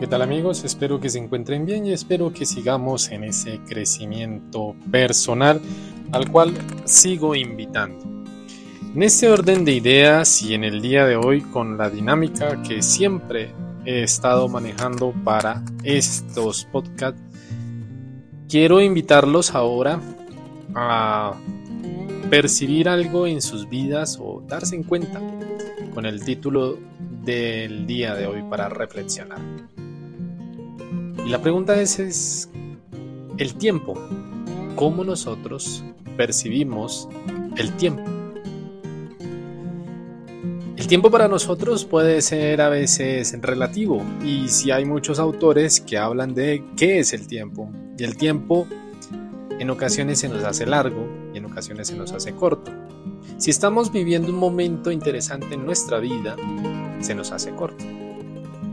¿qué tal amigos? Espero que se encuentren bien y espero que sigamos en ese crecimiento personal al cual sigo invitando. En este orden de ideas y en el día de hoy con la dinámica que siempre he estado manejando para estos podcasts, quiero invitarlos ahora a percibir algo en sus vidas o darse en cuenta con el título del día de hoy para reflexionar. Y la pregunta es, el tiempo. ¿Cómo nosotros percibimos el tiempo? El tiempo para nosotros puede ser a veces relativo y si hay muchos autores que hablan de qué es el tiempo. Y el tiempo en ocasiones se nos hace largo y en ocasiones se nos hace corto. Si estamos viviendo un momento interesante en nuestra vida, se nos hace corto.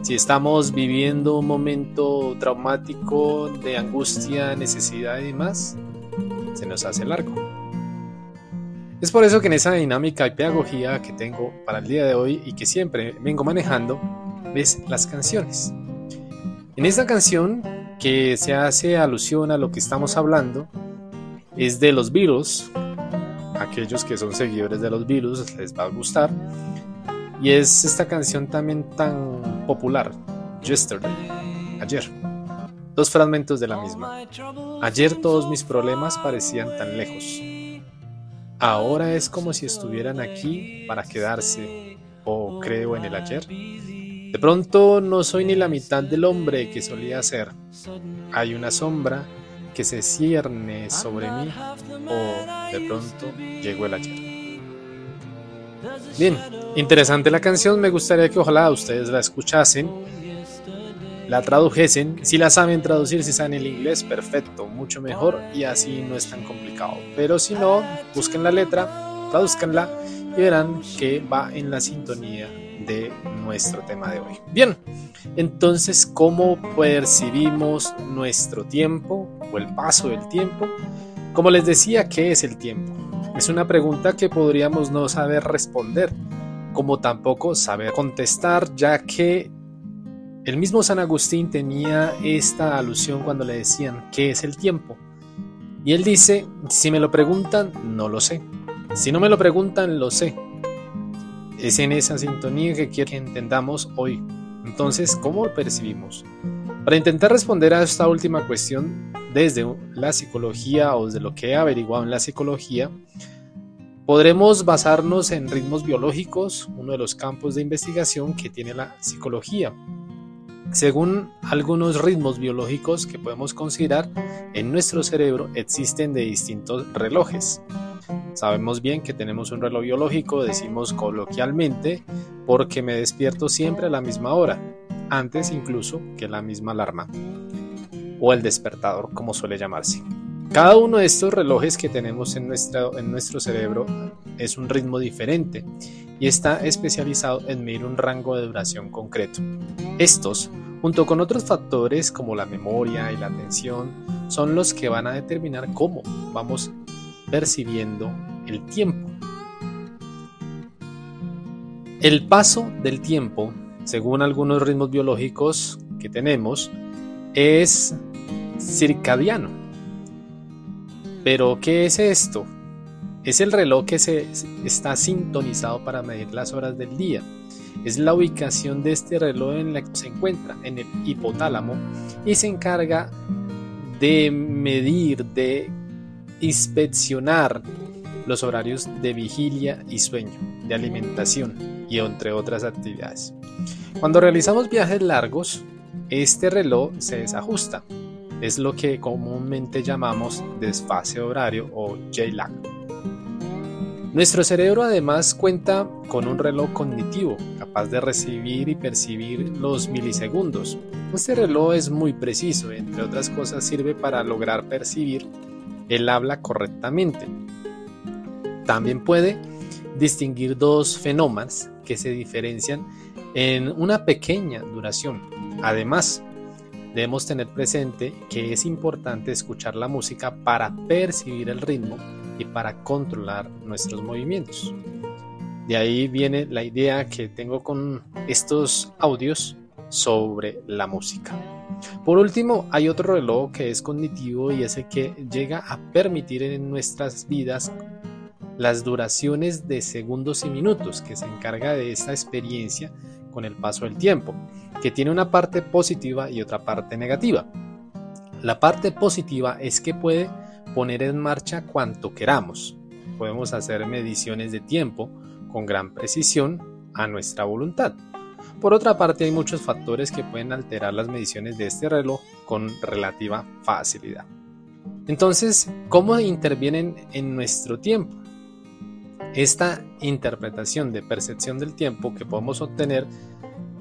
Si estamos viviendo un momento traumático de angustia, necesidad y demás, se nos hace largo. Es por eso que en esa dinámica y pedagogía que tengo para el día de hoy y que siempre vengo manejando, ves las canciones. En esta canción que se hace alusión a lo que estamos hablando es de los virus. Aquellos que son seguidores de los virus les va a gustar. Y es esta canción también tan popular, Yesterday, ayer. Dos fragmentos de la misma. Ayer todos mis problemas parecían tan lejos. Ahora es como si estuvieran aquí para quedarse, o creo en el ayer. De pronto no soy ni la mitad del hombre que solía ser. Hay una sombra que se cierne sobre mí, o de pronto llegó el ayer. Bien, interesante la canción, me gustaría que ojalá ustedes la escuchasen, la tradujesen, si la saben traducir, si saben el inglés, perfecto, mucho mejor y así no es tan complicado. Pero si no, busquen la letra, traduzcanla y verán que va en la sintonía de nuestro tema de hoy. Bien, entonces, ¿cómo percibimos nuestro tiempo o el paso del tiempo? Como les decía, ¿qué es el tiempo? Es una pregunta que podríamos no saber responder, como tampoco saber contestar, ya que el mismo San Agustín tenía esta alusión cuando le decían ¿qué es el tiempo? Y él dice, si me lo preguntan, no lo sé. Si no me lo preguntan, lo sé. Es en esa sintonía que quiero que entendamos hoy. Entonces, ¿cómo lo percibimos? Para intentar responder a esta última cuestión desde la psicología o desde lo que he averiguado en la psicología, podremos basarnos en ritmos biológicos, uno de los campos de investigación que tiene la psicología. Según algunos ritmos biológicos que podemos considerar, en nuestro cerebro existen de distintos relojes. Sabemos bien que tenemos un reloj biológico, decimos coloquialmente, porque me despierto siempre a la misma hora antes incluso que la misma alarma o el despertador, como suele llamarse. Cada uno de estos relojes que tenemos en, en nuestro cerebro es un ritmo diferente y está especializado en medir un rango de duración concreto. Estos, junto con otros factores como la memoria y la atención, son los que van a determinar cómo vamos percibiendo el tiempo. El paso del tiempo según algunos ritmos biológicos que tenemos, es circadiano. Pero, ¿qué es esto? Es el reloj que se, está sintonizado para medir las horas del día. Es la ubicación de este reloj en la que se encuentra, en el hipotálamo, y se encarga de medir, de inspeccionar los horarios de vigilia y sueño, de alimentación y entre otras actividades. Cuando realizamos viajes largos, este reloj se desajusta. Es lo que comúnmente llamamos desfase horario o J-lag. Nuestro cerebro además cuenta con un reloj cognitivo capaz de recibir y percibir los milisegundos. Este reloj es muy preciso, entre otras cosas sirve para lograr percibir el habla correctamente. También puede distinguir dos fenómenos que se diferencian en una pequeña duración. Además, debemos tener presente que es importante escuchar la música para percibir el ritmo y para controlar nuestros movimientos. De ahí viene la idea que tengo con estos audios sobre la música. Por último, hay otro reloj que es cognitivo y es el que llega a permitir en nuestras vidas las duraciones de segundos y minutos, que se encarga de esta experiencia con el paso del tiempo, que tiene una parte positiva y otra parte negativa. La parte positiva es que puede poner en marcha cuanto queramos. Podemos hacer mediciones de tiempo con gran precisión a nuestra voluntad. Por otra parte, hay muchos factores que pueden alterar las mediciones de este reloj con relativa facilidad. Entonces, ¿cómo intervienen en nuestro tiempo? Esta interpretación de percepción del tiempo que podemos obtener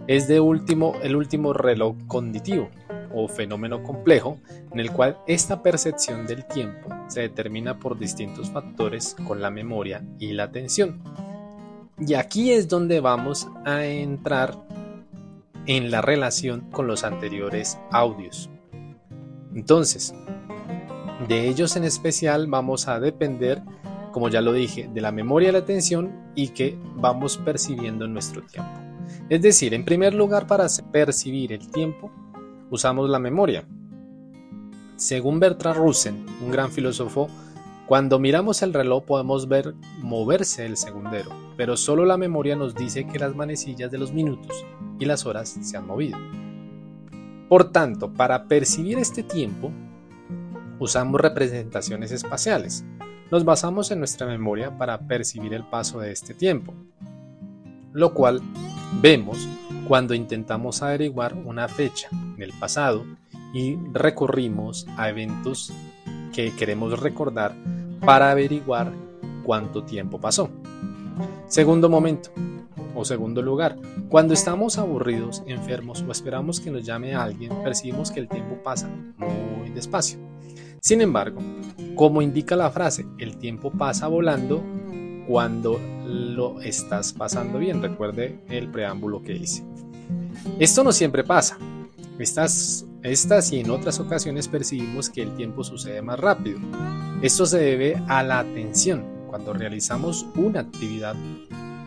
es de último, el último reloj cognitivo o fenómeno complejo en el cual esta percepción del tiempo se determina por distintos factores con la memoria y la atención. Y aquí es donde vamos a entrar en la relación con los anteriores audios. Entonces, de ellos en especial vamos a depender como ya lo dije, de la memoria y la atención y que vamos percibiendo en nuestro tiempo. Es decir, en primer lugar, para percibir el tiempo, usamos la memoria. Según Bertrand Russell, un gran filósofo, cuando miramos el reloj podemos ver moverse el segundero, pero solo la memoria nos dice que las manecillas de los minutos y las horas se han movido. Por tanto, para percibir este tiempo, usamos representaciones espaciales, nos basamos en nuestra memoria para percibir el paso de este tiempo, lo cual vemos cuando intentamos averiguar una fecha en el pasado y recurrimos a eventos que queremos recordar para averiguar cuánto tiempo pasó. Segundo momento o segundo lugar, cuando estamos aburridos, enfermos o esperamos que nos llame alguien, percibimos que el tiempo pasa muy despacio. Sin embargo, como indica la frase, el tiempo pasa volando cuando lo estás pasando bien. Recuerde el preámbulo que hice. Esto no siempre pasa. Estas, y en otras ocasiones percibimos que el tiempo sucede más rápido. Esto se debe a la atención. Cuando realizamos una actividad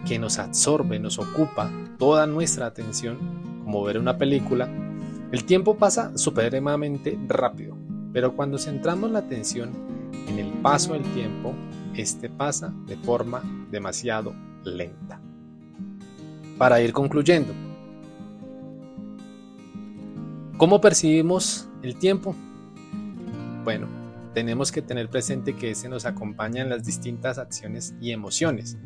que nos absorbe, nos ocupa toda nuestra atención, como ver una película, el tiempo pasa supremamente rápido. Pero cuando centramos la atención en el paso del tiempo, este pasa de forma demasiado lenta. Para ir concluyendo, ¿cómo percibimos el tiempo? Bueno, tenemos que tener presente que ese nos acompaña en las distintas acciones y emociones.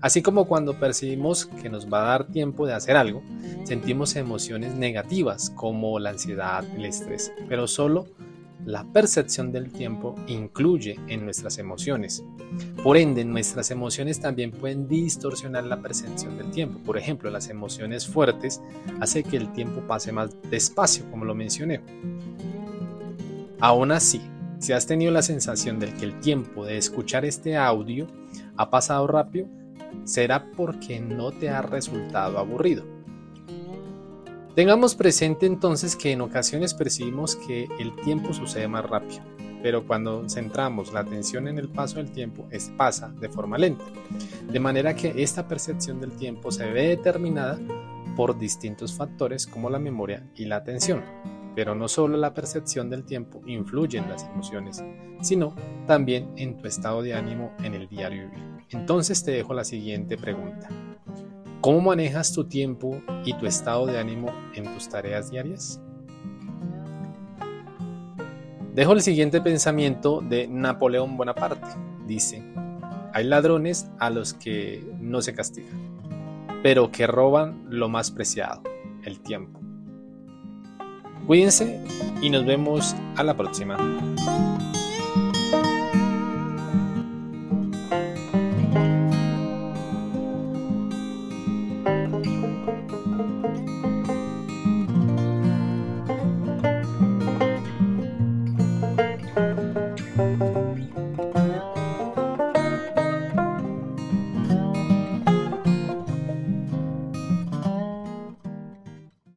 Así como cuando percibimos que nos va a dar tiempo de hacer algo, sentimos emociones negativas como la ansiedad, el estrés, pero solo la percepción del tiempo incluye en nuestras emociones. Por ende, nuestras emociones también pueden distorsionar la percepción del tiempo. Por ejemplo, las emociones fuertes hacen que el tiempo pase más despacio, como lo mencioné. Aún así, si has tenido la sensación de que el tiempo de escuchar este audio ha pasado rápido, será porque no te ha resultado aburrido. Tengamos presente entonces que en ocasiones percibimos que el tiempo sucede más rápido, pero cuando centramos la atención en el paso del tiempo, es pasa de forma lenta. De manera que esta percepción del tiempo se ve determinada por distintos factores como la memoria y la atención. Pero no solo la percepción del tiempo influye en las emociones, sino también en tu estado de ánimo en el diario vivir. Entonces te dejo la siguiente pregunta. ¿Cómo manejas tu tiempo y tu estado de ánimo en tus tareas diarias? Dejo el siguiente pensamiento de Napoleón Bonaparte. Dice, hay ladrones a los que no se castiga, pero que roban lo más preciado, el tiempo. Cuídense y nos vemos a la próxima.